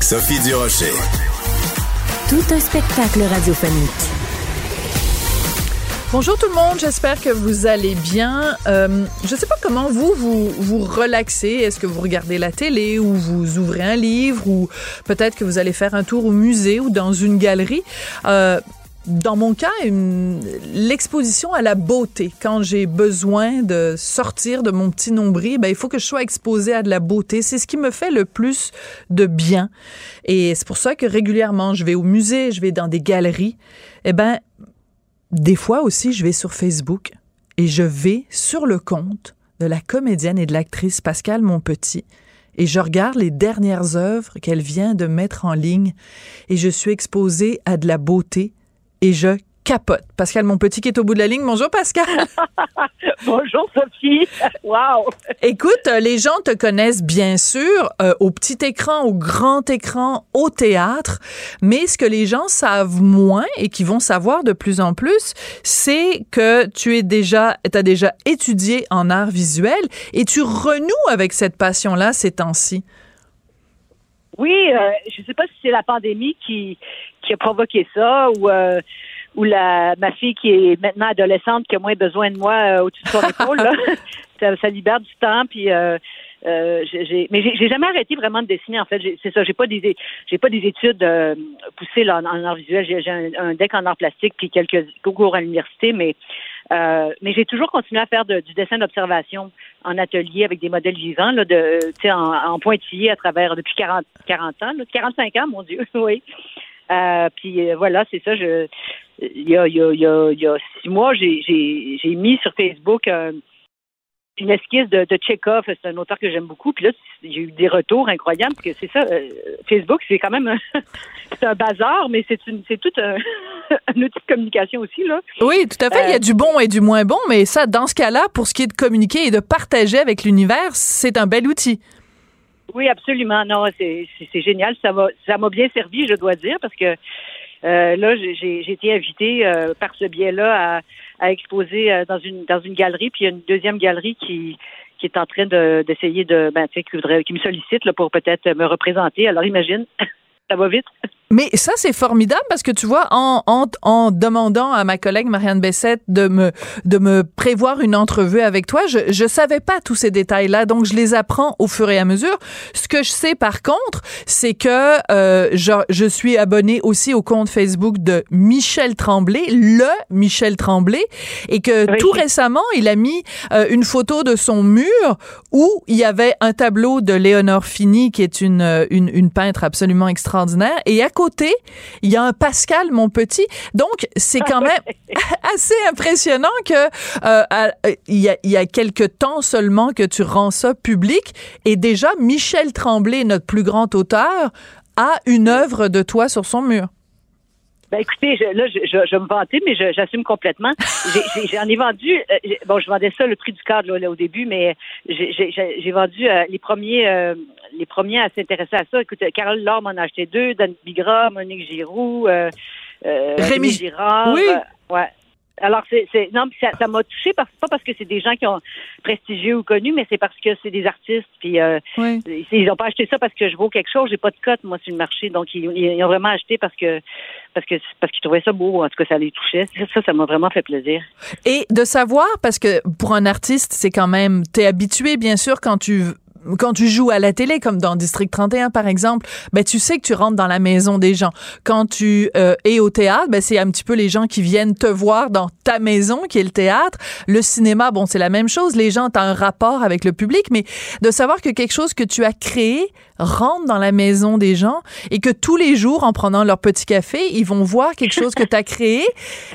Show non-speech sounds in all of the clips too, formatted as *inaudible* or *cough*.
Sophie Durocher. Tout un spectacle radiophonique. Bonjour tout le monde, j'espère que vous allez bien. Euh, je ne sais pas comment vous, vous vous relaxez. Est-ce que vous regardez la télé ou vous ouvrez un livre ou peut-être que vous allez faire un tour au musée ou dans une galerie? Euh, dans mon cas, l'exposition à la beauté. Quand j'ai besoin de sortir de mon petit nombril, ben, il faut que je sois exposée à de la beauté. C'est ce qui me fait le plus de bien. Et c'est pour ça que régulièrement, je vais au musée, je vais dans des galeries. Eh ben, des fois aussi, je vais sur Facebook et je vais sur le compte de la comédienne et de l'actrice Pascal Monpetit et je regarde les dernières œuvres qu'elle vient de mettre en ligne et je suis exposée à de la beauté et je capote. Pascal mon petit qui est au bout de la ligne. Bonjour Pascal. *laughs* Bonjour Sophie. Wow. Écoute, euh, les gens te connaissent bien sûr euh, au petit écran, au grand écran, au théâtre, mais ce que les gens savent moins et qui vont savoir de plus en plus, c'est que tu es déjà as déjà étudié en art visuel et tu renoues avec cette passion-là ces temps-ci. Oui, euh, je ne sais pas si c'est la pandémie qui qui a provoqué ça ou euh, ou la ma fille qui est maintenant adolescente qui a moins besoin de moi euh, au-dessus de son *laughs* épaule ça, ça, libère du temps puis euh, euh, j'ai, mais j'ai, jamais arrêté vraiment de dessiner en fait. c'est ça, j'ai pas des j'ai pas des études euh, poussées là, en, art visuel. J'ai, un, un, deck en art plastique puis quelques cours à l'université, mais euh, mais j'ai toujours continué à faire du dessin d'observation en atelier avec des modèles vivants là, de en, en pointillé à travers depuis 40 40 ans, là, 45 ans, mon Dieu, *laughs* oui. Euh, puis euh, voilà, c'est ça. Je, il y a, il y a, il y a, six mois, j'ai, j'ai, j'ai mis sur Facebook euh, une esquisse de, de Tchekhov. C'est un auteur que j'aime beaucoup. Puis là, j'ai eu des retours incroyables parce que c'est ça. Facebook, c'est quand même un, *laughs* c'est un bazar, mais c'est une, c'est tout un, *laughs* un, outil de communication aussi là. Oui, tout à fait. il y a du bon et du moins bon, mais ça, dans ce cas-là, pour ce qui est de communiquer et de partager avec l'univers, c'est un bel outil. Oui, absolument. Non, c'est génial. Ça m'a ça m'a bien servi, je dois dire, parce que euh, là, j'ai été invitée euh, par ce biais-là à, à, exposer euh, dans une dans une galerie, puis il y a une deuxième galerie qui qui est en train d'essayer de, ben, tu sais, qui, qui me sollicite là, pour peut-être me représenter. Alors imagine, *laughs* ça va vite. Mais ça, c'est formidable parce que tu vois, en, en, en, demandant à ma collègue Marianne Bessette de me, de me prévoir une entrevue avec toi, je, je savais pas tous ces détails-là, donc je les apprends au fur et à mesure. Ce que je sais par contre, c'est que euh, je, je suis abonné aussi au compte Facebook de Michel Tremblay, le Michel Tremblay, et que tout récemment, il a mis euh, une photo de son mur où il y avait un tableau de Léonore Fini, qui est une, une, une peintre absolument extraordinaire, et à côté, il y a un Pascal, mon petit. Donc, c'est quand même *laughs* assez impressionnant que euh, il, y a, il y a quelques temps seulement que tu rends ça public. Et déjà, Michel Tremblay, notre plus grand auteur, a une œuvre de toi sur son mur. Ben écoutez, je, là, je, je, je me vanter, mais j'assume complètement. J'en ai, vendu, euh, bon, je vendais ça le prix du cadre là, au début, mais j'ai vendu euh, les premiers euh, les premiers à s'intéresser à ça. Écoute, Carole Laure m'en a acheté deux, Dan Bigra, Monique Giroux, Rémi Girard. Oui. ouais. Alors, c'est, non, ça, m'a touché parce pas parce que c'est des gens qui ont prestigieux ou connus, mais c'est parce que c'est des artistes. Puis euh, ils n'ont pas acheté ça parce que je vaux quelque chose. J'ai pas de cote moi sur le marché, donc ils, ils, ont vraiment acheté parce que parce que parce qu'ils trouvaient ça beau. En tout cas, ça les touchait. Ça, ça m'a vraiment fait plaisir. Et de savoir parce que pour un artiste, c'est quand même t'es habitué bien sûr quand tu quand tu joues à la télé, comme dans District 31 par exemple, ben tu sais que tu rentres dans la maison des gens. Quand tu euh, es au théâtre, ben c'est un petit peu les gens qui viennent te voir dans ta maison, qui est le théâtre. Le cinéma, bon, c'est la même chose. Les gens ont un rapport avec le public, mais de savoir que quelque chose que tu as créé rentre dans la maison des gens et que tous les jours, en prenant leur petit café, ils vont voir quelque chose que tu as créé,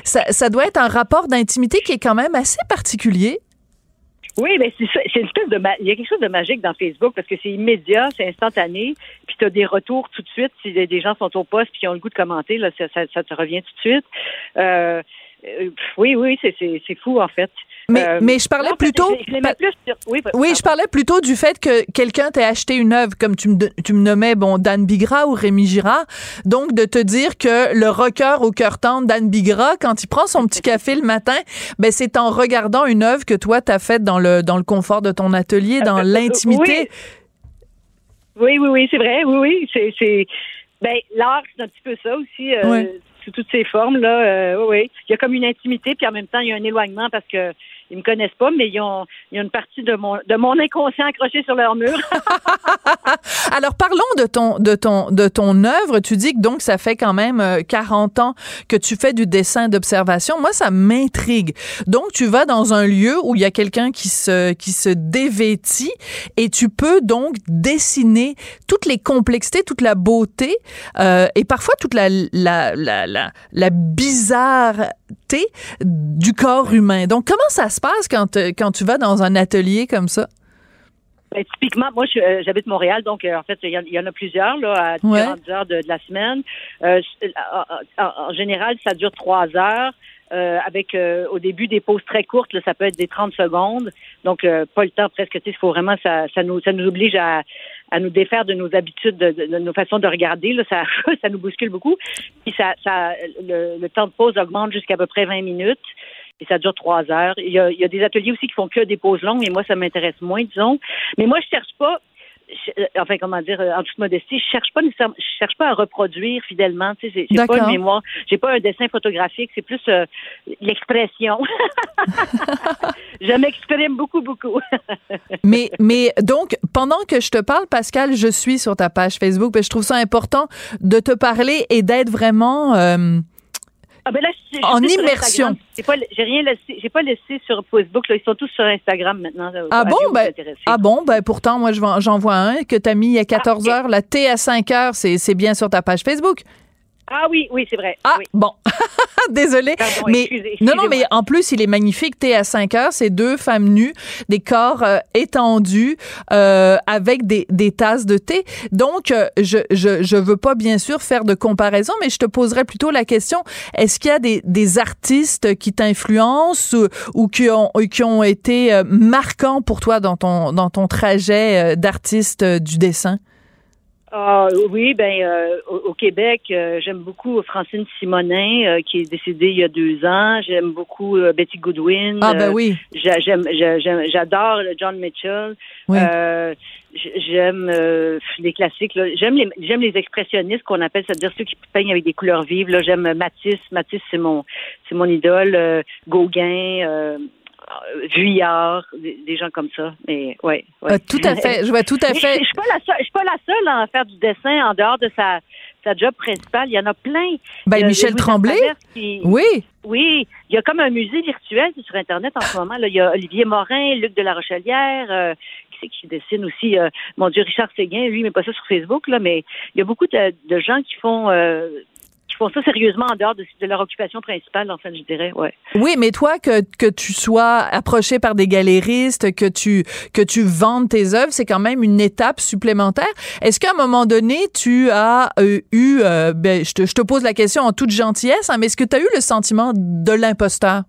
ça, ça doit être un rapport d'intimité qui est quand même assez particulier. Oui, mais c'est c'est une espèce de il y a quelque chose de magique dans Facebook parce que c'est immédiat, c'est instantané, puis tu as des retours tout de suite si des gens sont au poste puis ont le goût de commenter là, ça, ça, te revient tout de suite. Euh, euh oui, oui, c'est fou en fait. Mais, euh, mais je parlais plutôt. oui, je parlais plutôt du fait que quelqu'un t'ait acheté une œuvre, comme tu me, tu me nommais, bon, Dan Bigra ou Rémi Girard. Donc, de te dire que le rocker au cœur tendre, Dan Bigra, quand il prend son petit *laughs* café le matin, ben, c'est en regardant une œuvre que toi, t'as faite dans le, dans le confort de ton atelier, dans euh, *laughs* euh, l'intimité. Oui. oui, oui, c'est vrai. Oui, oui. C'est, ben, l'art, c'est un petit peu ça aussi. Euh, sous toutes ces formes là oui, oui il y a comme une intimité puis en même temps il y a un éloignement parce que ils me connaissent pas, mais ils ont, il y a une partie de mon, de mon inconscient accroché sur leur mur. *laughs* Alors parlons de ton, de ton, de ton œuvre. Tu dis que donc ça fait quand même 40 euh, ans que tu fais du dessin d'observation. Moi, ça m'intrigue. Donc tu vas dans un lieu où il y a quelqu'un qui se, qui se dévêtit et tu peux donc dessiner toutes les complexités, toute la beauté euh, et parfois toute la, la, la, la, la bizarreté du corps humain. Donc comment ça se passe quand, euh, quand tu vas dans un atelier comme ça? Ben, typiquement, moi, euh, j'habite Montréal, donc euh, en fait, il y, en a plusieurs là, à différentes heures de, la semaine. en, général, ça dure trois heures. avec au début des pauses très courtes, là, ça peut être des 30 secondes, donc pas le temps presque. Il faut vraiment ça, ça nous ça nous oblige à, à nous défaire de nos habitudes, de, nos façons de regarder. Là, ça, *laughs* ça nous bouscule beaucoup. Puis ça, ça le, le temps de pause augmente jusqu'à peu près 20 minutes et ça dure trois heures. Il y, a, il y a des ateliers aussi qui font que des pauses longues, mais moi, ça m'intéresse moins, disons. Mais moi, je cherche pas euh, enfin comment dire euh, en toute modestie je cherche pas je cherche pas à reproduire fidèlement tu sais j'ai pas une mémoire j'ai pas un dessin photographique c'est plus euh, l'expression *laughs* je m'exprime beaucoup beaucoup *laughs* mais mais donc pendant que je te parle Pascal je suis sur ta page Facebook je trouve ça important de te parler et d'être vraiment ah ben là, en immersion. J'ai pas, rien laissé, j'ai pas laissé sur Facebook. Là, ils sont tous sur Instagram maintenant. ah bon, ben, ah bon, ben pourtant moi j'en vois un que t'as mis a 14 ah, heures. La T à 5 heures, c'est bien sur ta page Facebook. Ah oui, oui, c'est vrai. Ah, bon. *laughs* Désolée. mais, non, non, mais en plus, il est magnifique. T'es à 5 heures, c'est deux femmes nues, des corps euh, étendus, euh, avec des, des, tasses de thé. Donc, euh, je, je, je veux pas, bien sûr, faire de comparaison, mais je te poserais plutôt la question, est-ce qu'il y a des, des artistes qui t'influencent ou, ou, qui, ont, qui ont été marquants pour toi dans ton, dans ton trajet d'artiste du dessin? Ah, oui, ben euh, au, Québec, euh, j'aime beaucoup Francine Simonin, euh, qui est décédée il y a deux ans. J'aime beaucoup Betty Goodwin. Ah ben oui. J'aime, j'adore John Mitchell. j'aime les classiques. J'aime les, j'aime les expressionnistes qu'on appelle, c'est-à-dire ceux qui peignent avec des couleurs vives. Là, j'aime Matisse. Matisse, c'est mon, c'est mon idole. Gauguin. Euh, Vuillard, des, gens comme ça. Mais ouais. Euh, tout à *laughs* fait. Je vois tout à fait. Je, suis pas la seule. Je suis pas la seule à faire du dessin en dehors de sa sa job principale. Il y en a plein. Ben, Michel Tremblay. oui. Oui. Il y a comme un musée virtuel sur Internet en ce moment. Là. Il y a Olivier Morin, Luc de la Rochelière, euh, qui, qui dessine aussi, mon Dieu, Richard Séguin. Lui, met pas ça sur Facebook, là, mais il y a beaucoup de, de gens qui font qui font ça sérieusement en dehors de, leur occupation principale, en fait, je dirais, ouais. Oui, mais toi, que, que tu sois approché par des galéristes, que tu, que tu vendes tes œuvres, c'est quand même une étape supplémentaire. Est-ce qu'à un moment donné, tu as euh, eu, euh, ben, je, te, je te pose la question en toute gentillesse, hein, mais est-ce que tu as eu le sentiment de l'imposteur?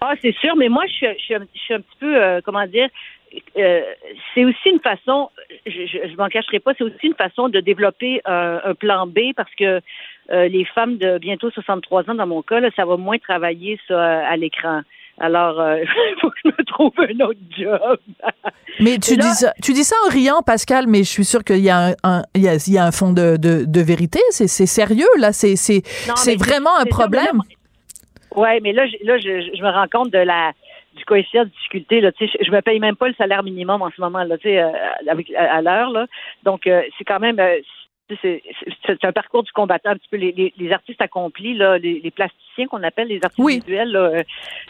Ah, c'est sûr, mais moi, je, je, je suis un petit peu, euh, comment dire, euh, c'est aussi une façon, je ne m'en cacherai pas, c'est aussi une façon de développer un plan B parce que euh, les femmes de bientôt 63 ans, dans mon cas, ça va moins travailler ça à l'écran. Alors, euh, *laughs* il faut que je me trouve un autre job. *laughs* mais tu dis ça, tu dis ça en riant, Pascal, mais je suis sûre qu'il y a un, il y a, il y a un fond de, de, vérité. C'est, sérieux là, c'est vraiment un problème. Oui, mais là, là, je, me rends compte de la du coefficient de difficulté. Là, je, je me paye même pas le salaire minimum en ce moment là, euh, avec, à, l'heure. Là. Donc, euh, c'est quand même euh, c'est un parcours du combattant, un petit peu les, les, artistes accomplis, là, les, les plasticiens qu'on appelle les artistes visuels, là,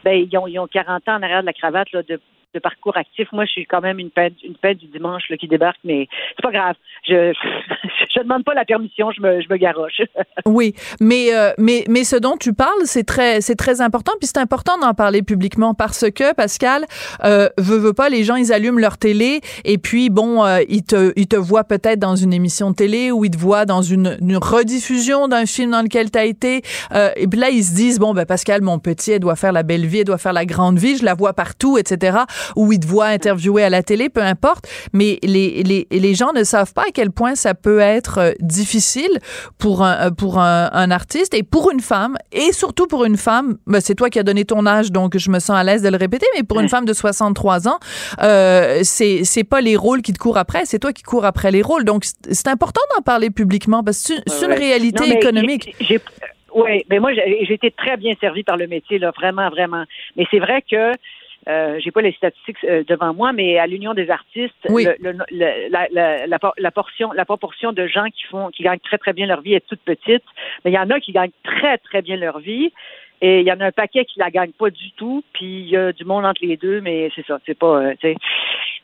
ben, ils, ont, ils ont 40 ans en arrière de la cravate là, de de parcours actif. Moi, je suis quand même une fête, une fête du dimanche là, qui débarque, mais c'est pas grave. Je, *laughs* je, demande pas la permission, je me, je me garoche. *laughs* oui, mais, euh, mais, mais ce dont tu parles, c'est très, c'est très important, puis c'est important d'en parler publiquement parce que, Pascal, euh, veut, veut pas, les gens, ils allument leur télé et puis, bon, euh, ils, te, ils te voient peut-être dans une émission de télé ou ils te voient dans une, une rediffusion d'un film dans lequel tu as été. Euh, et puis là, ils se disent, bon, ben, Pascal, mon petit, elle doit faire la belle vie, elle doit faire la grande vie, je la vois partout, etc ou ils te voient interviewer à la télé, peu importe. Mais les, les, les gens ne savent pas à quel point ça peut être euh, difficile pour un, euh, pour un, un artiste et pour une femme, et surtout pour une femme, ben c'est toi qui as donné ton âge, donc je me sens à l'aise de le répéter, mais pour une femme de 63 ans, euh, c'est, c'est pas les rôles qui te courent après, c'est toi qui cours après les rôles. Donc, c'est important d'en parler publiquement parce que c'est, une réalité économique. oui, mais moi, j'ai été très bien servie par le métier, là, vraiment, vraiment. Mais c'est vrai que euh, j'ai pas les statistiques euh, devant moi, mais à l'Union des artistes, la, portion, la proportion de gens qui font, qui gagnent très très bien leur vie est toute petite, mais il y en a qui gagnent très très bien leur vie. Et il y en a un paquet qui la gagne pas du tout, puis il y a du monde entre les deux, mais c'est ça, c'est pas, euh,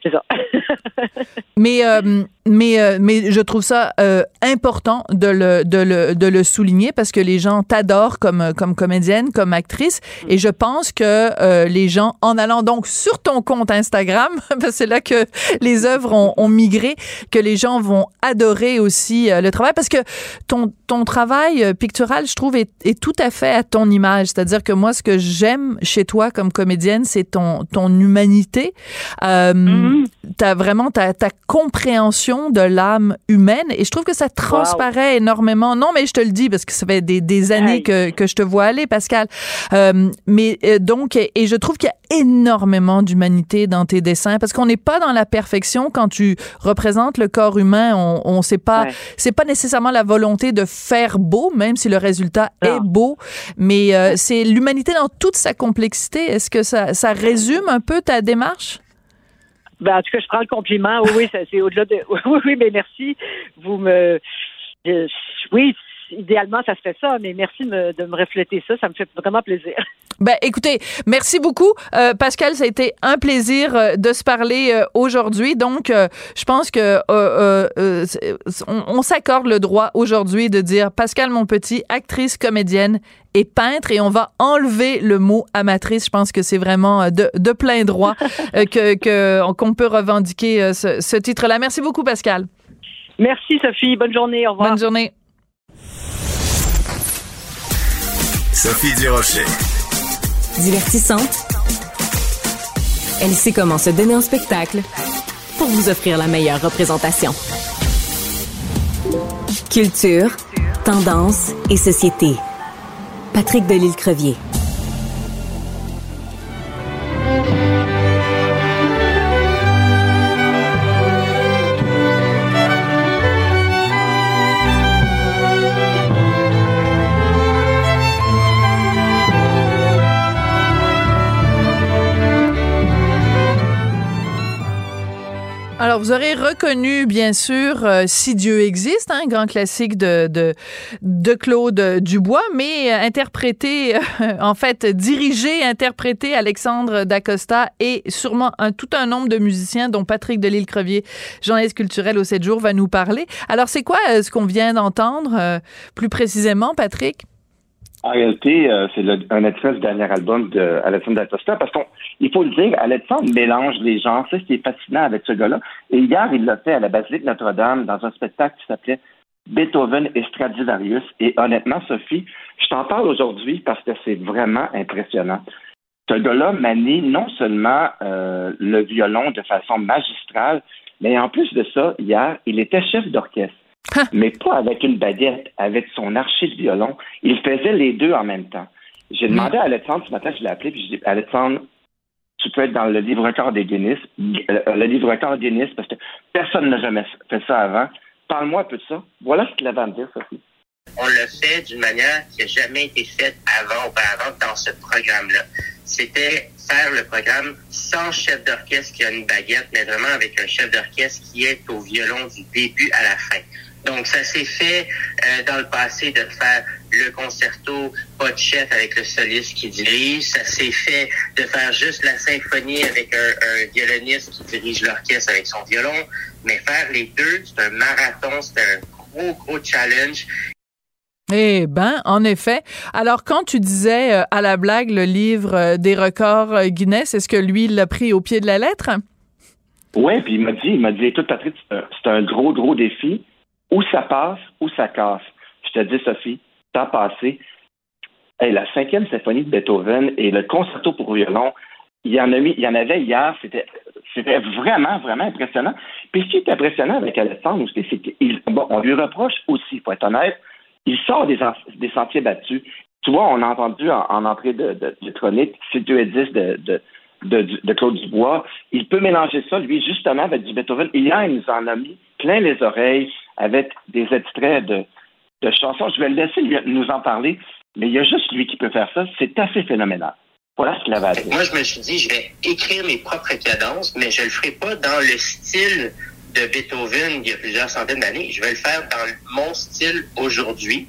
c'est ça. *laughs* mais euh, mais euh, mais je trouve ça euh, important de le, de le de le souligner parce que les gens t'adorent comme comme comédienne, comme actrice et je pense que les gens en allant donc sur ton compte Instagram *laughs* parce que c'est là que les œuvres ont, ont, migré que les gens vont adorer aussi le travail parce que ton ton travail pictural je trouve est, est tout à fait à ton image, c'est-à-dire que moi ce que j'aime chez toi comme comédienne, c'est ton ton humanité. T'as vraiment ta, ta compréhension de l'âme humaine et je trouve que ça transparaît énormément. Non, mais je te le dis parce que ça fait des, des années que, que je te vois aller, Pascal. Euh, mais euh, donc, et je trouve qu'il y a énormément d'humanité dans tes dessins parce qu'on n'est pas dans la perfection quand tu représentes le corps humain. On, on sait pas, c'est pas nécessairement la volonté de faire beau, même si le résultat est beau, mais euh, c'est l'humanité dans toute sa complexité. Est-ce que ça, ça résume un peu ta démarche? Ben, en tout cas, je prends le compliment. Oui, oui, c'est au-delà de. *laughs* Oui, oui, mais merci. Vous me. oui, idéalement, ça se fait ça, mais merci de me, de me refléter ça. Ça me fait vraiment plaisir. Ben, écoutez, merci beaucoup, euh, Pascal. Ça a été un plaisir euh, de se parler euh, aujourd'hui. Donc, je pense que on, on s'accorde le droit aujourd'hui de dire Pascal mon petit, actrice, comédienne et peintre, et on va enlever le mot amatrice. Je pense que c'est vraiment de, de plein droit *laughs* que qu'on peut revendiquer ce, ce titre-là. Merci beaucoup, Pascal. Merci, Sophie. Bonne journée. Au revoir. Bonne journée. Sophie Durocher. Divertissante. Elle sait comment se donner en spectacle pour vous offrir la meilleure représentation. Culture, tendance et société. Patrick Delisle-Crevier. Vous aurez reconnu, bien sûr, euh, Si Dieu existe, un hein, grand classique de, de, de, Claude Dubois, mais interprété, euh, *laughs* en fait, dirigé, interprété Alexandre Dacosta et sûrement un, tout un nombre de musiciens, dont Patrick Delisle-Crevier, journaliste culturel au 7 jours, va nous parler. Alors, c'est quoi euh, ce qu'on vient d'entendre, plus précisément, Patrick? En réalité, euh, c'est un extrait du dernier album de Alexandre Dacosta parce qu'il faut le dire, Alexandre mélange les genres. C'est ce qui est fascinant avec ce gars-là. Et hier, il l'a fait à la Basilique Notre-Dame dans un spectacle qui s'appelait Beethoven et Stradivarius. Et honnêtement, Sophie, je t'en parle aujourd'hui parce que c'est vraiment impressionnant. Ce gars-là manie non seulement euh, le violon de façon magistrale, mais en plus de ça, hier, il était chef d'orchestre. Mais pas avec une baguette, avec son archer de violon. Il faisait les deux en même temps. J'ai hmm. demandé à Alexandre ce matin, je l'ai appelé, puis j'ai dit Alexandre, tu peux être dans le livre record des Guinness, euh, le livre record Guinness, parce que personne n'a jamais fait ça avant. Parle-moi un peu de ça. Voilà ce qu'il avait à me dire, Sophie. On l'a fait d'une manière qui n'a jamais été faite avant, auparavant, dans ce programme-là. C'était faire le programme sans chef d'orchestre qui a une baguette, mais vraiment avec un chef d'orchestre qui est au violon du début à la fin. Donc, ça s'est fait euh, dans le passé de faire le concerto pas de chef avec le soliste qui dirige. Ça s'est fait de faire juste la symphonie avec un, violoniste qui dirige l'orchestre avec son violon. Mais faire les deux, c'est un marathon, c'est un gros, gros challenge. Eh ben, en effet. Alors, quand tu disais euh, à la blague le livre euh, des records euh, Guinness, est-ce que lui, il l'a pris au pied de la lettre? Oui, puis il m'a dit, il m'a dit, écoute, Patrick, c'est un gros, gros défi. Où ça passe, où ça casse. Je te dis, Sophie, ça passé. la cinquième symphonie de Beethoven et le concerto pour violon, il y en avait hier, c'était, vraiment, vraiment impressionnant. Puis ce qui est impressionnant avec Alexandre c'est qu'on on lui reproche aussi, il faut être honnête, il sort des, sentiers battus. Tu vois, on a entendu en, entrée de, de, de chronique, 2 et 10 de, de de, de, Claude Dubois. Il peut mélanger ça, lui, justement, avec du Beethoven. Hier, il nous en a mis plein les oreilles avec des extraits de, de chansons. Je vais le laisser nous en parler, mais il y a juste lui qui peut faire ça. C'est assez phénoménal. Voilà ce qu'il avait à dire. Moi, je me suis dit, je vais écrire mes propres cadences, mais je le ferai pas dans le style de Beethoven il y a plusieurs centaines d'années. Je vais le faire dans mon style aujourd'hui.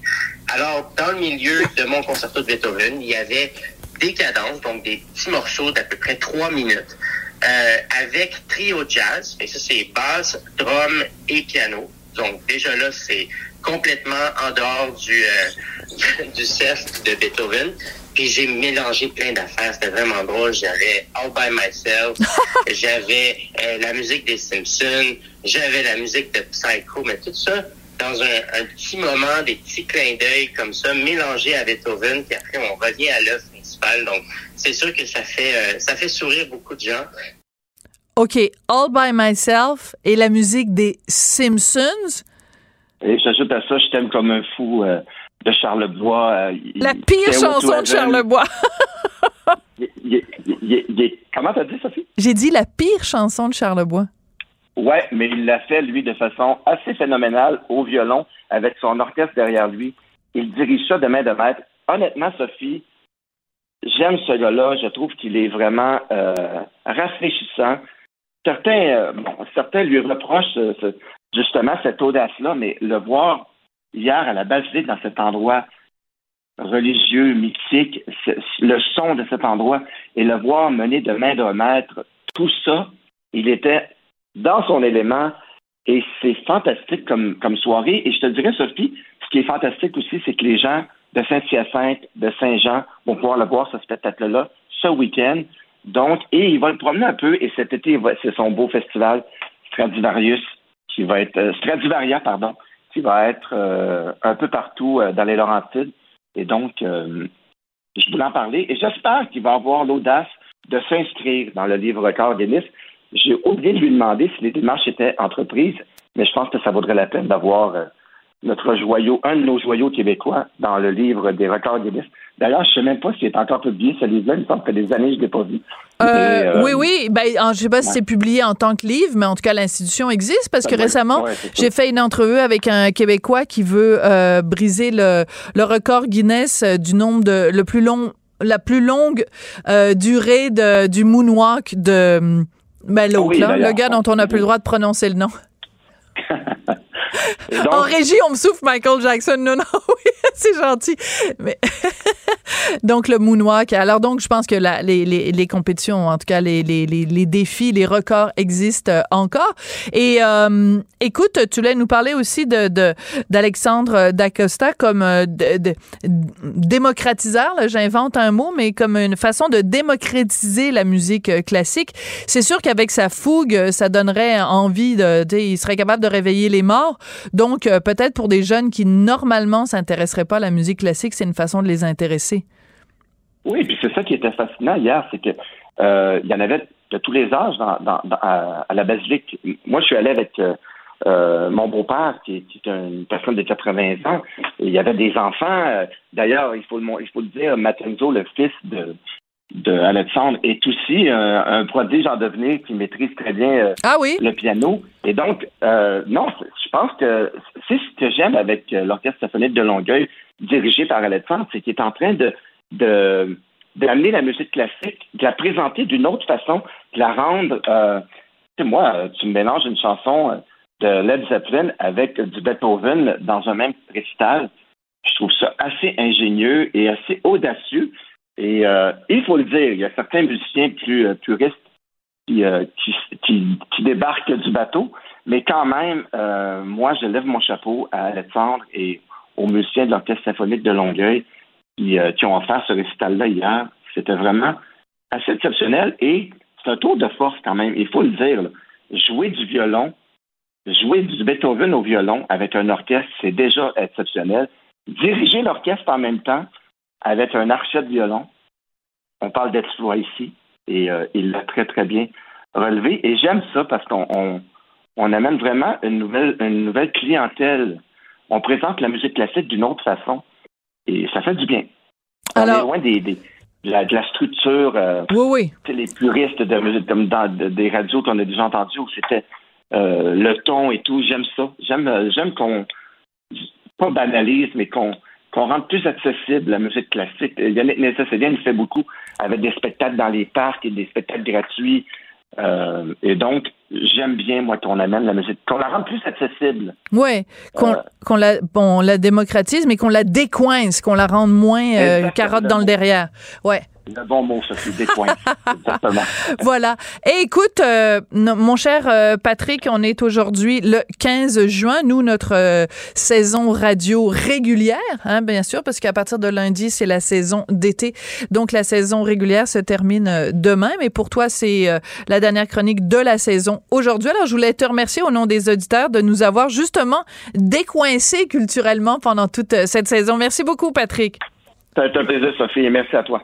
Alors, dans le milieu de mon concerto de Beethoven, il y avait des cadences, donc des petits morceaux d'à peu près trois minutes, euh, avec trio jazz. Et ça, c'est basse, drum et piano. Donc, déjà là, c'est complètement en dehors du, euh, *laughs* du cercle de Beethoven. Puis j'ai mélangé plein d'affaires. C'était vraiment drôle. J'avais All By Myself. *laughs* j'avais euh, la musique des Simpsons. J'avais la musique de Psycho. Mais tout ça dans un, petit moment, des petits clins d'œil comme ça, mélangés à Beethoven. Puis après, on revient à l'œuvre principale. Donc, c'est sûr que ça fait, euh, ça fait sourire beaucoup de gens. OK. All By Myself et la musique des Simpsons. Et j'ajoute à ça, je t'aime comme un fou euh, de Charlebois. Euh, la pire chanson de Charlebois. comment t'as dit, Sophie? J'ai dit la pire chanson de Charlebois. Ouais, mais il l'a fait, lui, de façon assez phénoménale au violon, avec son orchestre derrière lui. Il dirige ça de main de maître. Honnêtement, Sophie, j'aime ce gars-là. Je trouve qu'il est vraiment euh, rafraîchissant. Certains, bon, certains lui reprochent justement cette audace-là, mais le voir hier à la basilique dans cet endroit religieux, mythique, le son de cet endroit, et le voir mener de main de maître, tout ça, il était dans son élément, et c'est fantastique comme, comme soirée. Et je te dirais, Sophie, ce qui est fantastique aussi, c'est que les gens de Saint-Hyacinthe, de Saint-Jean vont pouvoir le voir, ce spectacle-là, ce week-end. Donc, et il va le promener un peu, et cet été, c'est son beau festival Stradivarius qui va être euh, Stradivaria, pardon, qui va être euh, un peu partout euh, dans les Laurentides. Et donc, je voulais en parler et j'espère qu'il va avoir l'audace de s'inscrire dans le livre record Guinness. J'ai oublié de lui demander si les démarches étaient entreprises, mais je pense que ça vaudrait la peine d'avoir notre joyau, un de nos joyaux québécois dans le livre des records Guinness. D'ailleurs, je ne sais même pas s'il est encore publié, ce livre-là. Il me semble que des années, je ne l'ai pas vu. Euh, euh, oui, oui. Ben, je ne sais pas si c'est publié en tant que livre, mais en tout cas, l'institution existe parce que récemment, j'ai fait une entrevue avec un Québécois qui veut euh, briser le, le, record Guinness du nombre de le plus long la plus longue durée de, du moonwalk de ben, l'autre, le gars dont on n'a plus le droit de prononcer le nom. *laughs* en régie, on me souffle Michael Jackson. Non, non, *laughs* oui, c'est gentil. Mais *laughs* donc, le moonwalk. Alors, donc, je pense que la, les, les, les, compétitions, en tout cas, les, les, les, défis, les records existent euh, encore. Et euh, écoute, tu voulais nous parler aussi de, d'Alexandre D'Acosta comme euh, de, démocratiseur. J'invente un mot, mais comme une façon de démocratiser la musique classique. C'est sûr qu'avec sa fougue, ça donnerait envie de, il serait capable de réveiller les morts. Donc, euh, peut-être pour des jeunes qui normalement s'intéresseraient pas à la musique classique, c'est une façon de les intéresser. Oui, puis c'est ça qui était fascinant hier, c'est que euh, il y en avait de tous les âges à, la basilique. Moi, je suis allé avec euh, mon beau-père, qui, est une personne de 80 ans. il y avait des enfants. D'ailleurs, il faut le, dire, Matenzo, le fils de, de Alexandre est aussi euh, un prodige en devenir qui maîtrise très bien euh, ah oui? le piano. Et donc, euh, non, je pense que c'est ce que j'aime avec l'Orchestre symphonique de Longueuil, dirigé par Alexandre, c'est qu'il est en train de, de d'amener la musique classique, de la présenter d'une autre façon, de la rendre. Euh, moi, tu me mélanges une chanson de Led Zeppelin avec du Beethoven dans un même récital. Je trouve ça assez ingénieux et assez audacieux. Et euh, il faut le dire, il y a certains musiciens plus euh, puristes qui, euh, qui, qui, débarquent du bateau, mais quand même, moi, je lève mon chapeau à Alexandre et aux musiciens de l'Orchestre symphonique de Longueuil qui ont offert ce récital-là hier. C'était vraiment assez exceptionnel et c'est un tour de force quand même, il faut le dire. Jouer du violon, jouer du Beethoven au violon avec un orchestre, c'est déjà exceptionnel. Diriger l'orchestre en même temps avec un archet de violon, on parle d'exploit ici, et euh, il l'a très, très bien relevé. Et j'aime ça parce qu'on on, amène vraiment une nouvelle, une nouvelle clientèle. On présente la musique classique d'une autre façon, et ça fait du bien. On est loin des, des de la, structure. Euh, oui, oui. Les puristes de musique, comme dans des radios qu'on a déjà entendues où c'était euh, le ton et tout. J'aime ça. J'aime, euh, j'aime qu'on pas banalise, mais qu'on qu'on rende plus accessible la musique classique. Yannick Nézet-Sédien fait beaucoup avec des spectacles dans les parcs et des spectacles gratuits. Euh, et donc, j'aime bien, moi, qu'on amène la musique, qu'on la rende plus accessible. Oui, qu'on euh, la, bon, la démocratise, mais qu'on la décoince, qu'on la rende moins euh, carotte dans le derrière. Ouais. Le bon mot, c'est Exactement. voilà. Et écoute, euh, mon cher euh, Patrick, on est aujourd'hui le 15 juin. Nous, notre euh, saison radio régulière, hein, bien sûr, parce qu'à partir de lundi, c'est la saison d'été. Donc, la saison régulière se termine demain. Mais pour toi, c'est la dernière chronique de la saison aujourd'hui. Alors, je voulais te remercier au nom des auditeurs de nous avoir justement décoincés culturellement pendant toute cette saison. Merci beaucoup, Patrick. Ça a été un plaisir, Sophie, et merci à toi.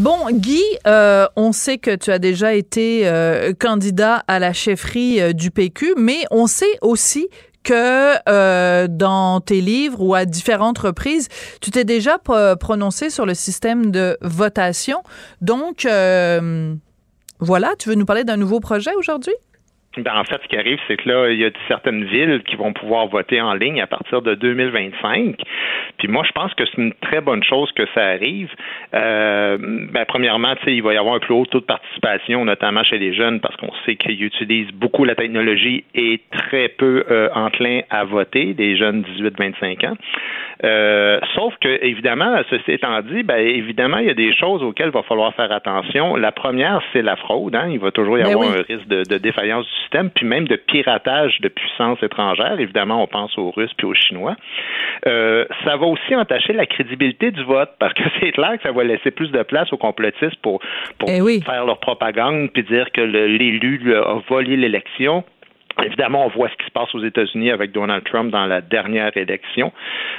Bon, Guy, euh, on sait que tu as déjà été euh, candidat à la chefferie euh, du PQ, mais on sait aussi que dans tes livres ou à différentes reprises, tu t'es déjà prononcé sur le système de votation. Donc, voilà, tu veux nous parler d'un nouveau projet aujourd'hui? Ben, en fait, ce qui arrive, c'est que là, il y a certaines villes qui vont pouvoir voter en ligne à partir de 2025. Puis moi, je pense que c'est une très bonne chose que ça arrive. Euh, ben, premièrement, il va y avoir un plus haut taux de participation, notamment chez les jeunes, parce qu'on sait qu'ils utilisent beaucoup la technologie et très peu euh, enclins à voter, des jeunes 18-25 ans. Euh, sauf que, évidemment, ceci étant dit, ben, évidemment, il y a des choses auxquelles il va falloir faire attention. La première, c'est la fraude. Hein? Il va toujours y ben avoir un risque de, de défaillance du système, puis même de piratage de puissances étrangères. Évidemment, on pense aux Russes puis aux Chinois. Euh, ça va aussi entacher la crédibilité du vote, parce que *laughs* c'est clair que ça va laisser plus de place aux complotistes pour, pour eh faire leur propagande puis dire que l'élu a volé l'élection. Évidemment, on voit ce qui se passe aux États-Unis avec Donald Trump dans la dernière élection.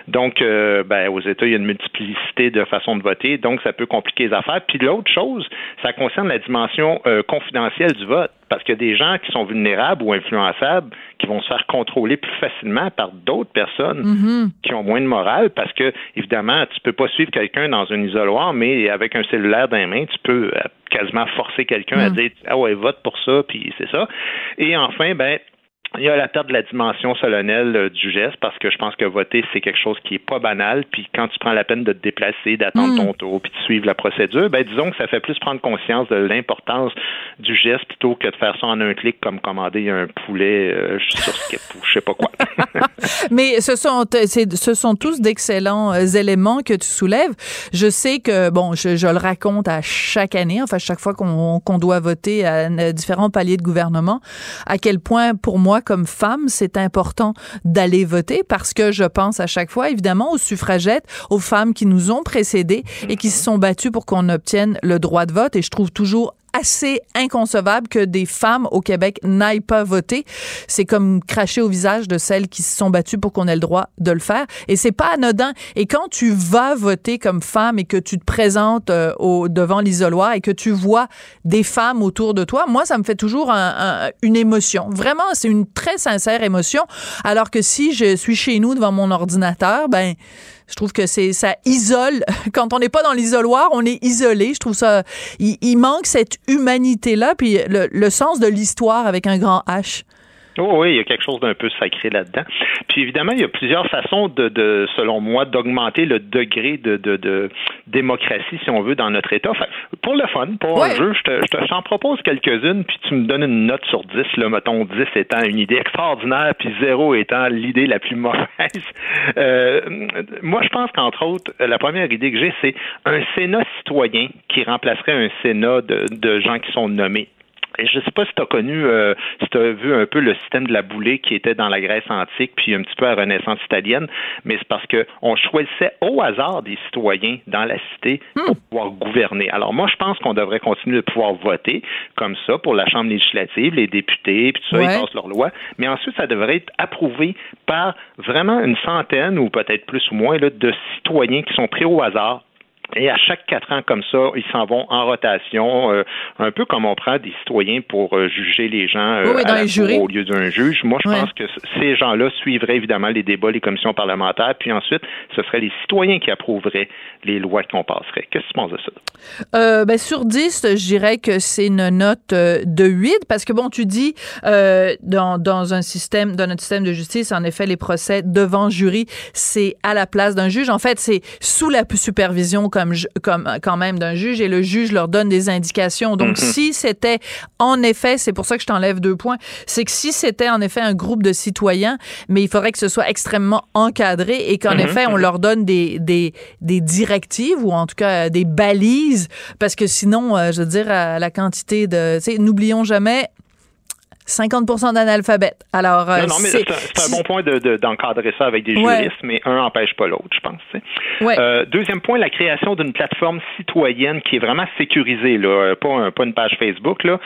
Donc, euh, ben, aux États, il y a une multiplicité de façons de voter, donc ça peut compliquer les affaires. Puis l'autre chose, ça concerne la dimension euh, confidentielle du vote, parce qu'il y a des gens qui sont vulnérables ou influençables qui vont se faire contrôler plus facilement par d'autres personnes mm-hmm. qui ont moins de morale, parce que évidemment, tu peux pas suivre quelqu'un dans un isoloir, mais avec un cellulaire dans les mains, tu peux euh, quasiment forcer quelqu'un à mm. dire ah ouais vote pour ça puis c'est ça et enfin ben il y a la perte de la dimension solennelle euh, du geste parce que je pense que voter, c'est quelque chose qui est pas banal. Puis quand tu prends la peine de te déplacer, d'attendre ton mm. tour, puis de suivre la procédure, ben disons que ça fait plus prendre conscience de l'importance du geste plutôt que de faire ça en un clic comme commander un poulet euh, sur Skip ou je sais pas quoi. *laughs* *laughs* Mais ce sont, ce sont tous d'excellents euh, éléments que tu soulèves. Je sais que, bon, je, je le raconte à chaque année, enfin chaque fois qu'on qu'on doit voter à différents paliers de gouvernement, à quel point pour moi, comme femme, c'est important d'aller voter parce que je pense à chaque fois, évidemment, aux suffragettes, aux femmes qui nous ont précédés et qui se sont battues pour qu'on obtienne le droit de vote. Et je trouve toujours assez inconcevable que des femmes au Québec n'aillent pas voter. C'est comme cracher au visage de celles qui se sont battues pour qu'on ait le droit de le faire. Et c'est pas anodin. Et quand tu vas voter comme femme et que tu te présentes euh, devant l'isoloir et que tu vois des femmes autour de toi, moi, ça me fait toujours une émotion. Vraiment, c'est une très sincère émotion. Alors que si je suis chez nous devant mon ordinateur, ben, je trouve que c'est ça isole. *laughs* Quand on n'est pas dans l'isoloir, on est isolé. Je trouve ça. Il, manque cette humanité-là, puis le, le sens de l'histoire avec un grand H. Oh oui, il y a quelque chose d'un peu sacré là-dedans. Puis évidemment, il y a plusieurs façons de, de selon moi, d'augmenter le degré de, de, de, démocratie, si on veut, dans notre État. pour le fun, pour un jeu, je te, je t'en propose quelques-unes, puis tu me donnes une note sur 10, là, mettons 10 étant une idée extraordinaire, puis 0 étant l'idée la plus mauvaise. *laughs* Euh, moi, je pense qu'entre autres, la première idée que j'ai, c'est un Sénat citoyen qui remplacerait un Sénat de, de gens qui sont nommés je ne sais pas si tu as connu, euh, si tu as vu un peu le système de la boulée qui était dans la Grèce antique, puis un petit peu à la Renaissance italienne, mais c'est parce qu'on choisissait au hasard des citoyens dans la cité pour hmm. pouvoir gouverner. Alors moi, je pense qu'on devrait continuer de pouvoir voter comme ça pour la Chambre législative, les députés, puis tout ça, ils passent leur loi, mais ensuite, ça devrait être approuvé par vraiment une centaine ou peut-être plus ou moins là, de citoyens qui sont pris au hasard et à chaque quatre ans comme ça, ils s'en vont en rotation, euh, un peu comme on prend des citoyens pour euh, juger les gens euh, au lieu d'un juge. Moi, je pense que ces gens-là suivraient évidemment les débats, les commissions parlementaires, puis ensuite, ce seraient les citoyens qui approuveraient les lois qu'on passerait. Qu'est-ce que tu penses de ça? Ben, sur 10, je dirais que c'est une note de 8, parce que bon, tu dis, dans, dans un système, dans notre système de justice, en effet, les procès devant jury, c'est à la place d'un juge. En fait, c'est sous la supervision comme comme, quand même d'un juge et le juge leur donne des indications. Donc, mm-hmm. si c'était en effet, c'est pour ça que je t'enlève deux points, c'est que si c'était en effet un groupe de citoyens, mais il faudrait que ce soit extrêmement encadré et qu'en mm-hmm. effet, on leur donne des, des, des directives ou en tout cas des balises parce que sinon, euh, je veux dire, la quantité de, n'oublions jamais, 50% d'analphabètes. Alors, euh, non, mais c'est un bon point d'encadrer ça avec des juristes, mais un n'empêche pas l'autre, je pense. Euh, deuxième point, la création d'une plateforme citoyenne qui est vraiment sécurisée, là, euh, pas, pas une page Facebook là,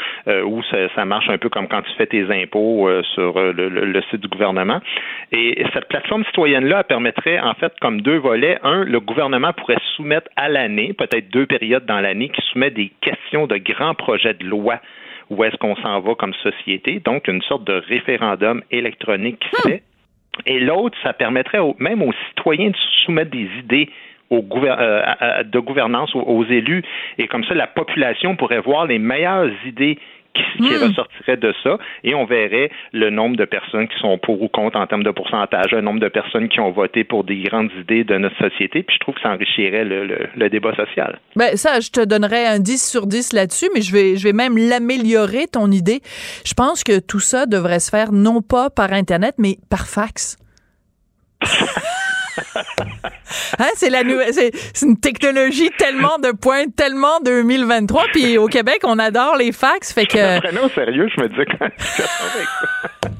où ça, marche un peu comme quand tu fais tes impôts sur le, site du gouvernement. Et cette plateforme citoyenne-là permettrait, en fait, comme deux volets. Un, le gouvernement pourrait soumettre à l'année, peut-être deux périodes dans l'année, qui soumet des questions de grands projets de loi où est-ce qu'on s'en va comme société. Donc, une sorte de référendum électronique qui se fait. Et l'autre, ça permettrait même aux citoyens de soumettre des idées au euh, de gouvernance aux, élus. Et comme ça, la population pourrait voir les meilleures idées qui, hmm. ressortirait de ça et on verrait le nombre de personnes qui sont pour ou contre en termes de pourcentage, le nombre de personnes qui ont voté pour des grandes idées de notre société, puis je trouve que ça enrichirait le, débat social. Ben ça, je te donnerais un 10 sur 10 là-dessus, mais je vais, je vais même l'améliorer, ton idée. Je pense que tout ça devrait se faire non pas par Internet, mais par fax. *laughs* *laughs* Hein, c'est la nouvelle, c'est, une technologie tellement de pointe, tellement 2023. Puis au Québec, on adore les fax, fait que. *laughs* au sérieux, je me disais quand *laughs*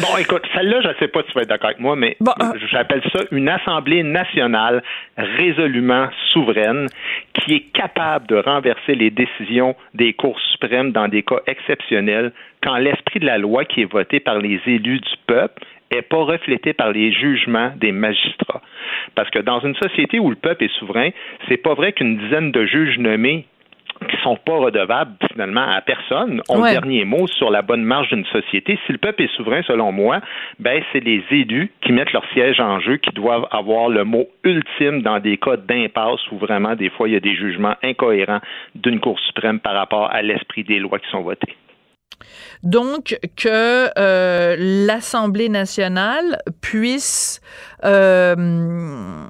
Bon, écoute, celle-là, je ne sais pas si tu vas être d'accord avec moi, mais euh, j'appelle ça une Assemblée nationale résolument souveraine qui est capable de renverser les décisions des cours suprêmes dans des cas exceptionnels quand l'esprit de la loi qui est voté par les élus du peuple est pas reflété par les jugements des magistrats. Parce que dans une société où le peuple est souverain, c'est pas vrai qu'une dizaine de juges nommés qui sont pas redevables finalement à personne ont le dernier mot sur la bonne marge d'une société. Si le peuple est souverain, selon moi, ben c'est les élus qui mettent leur siège en jeu qui doivent avoir le mot ultime dans des cas d'impasse où vraiment des fois il y a des jugements incohérents d'une Cour suprême par rapport à l'esprit des lois qui sont votées. Donc, que euh, l'Assemblée nationale puisse... Euh,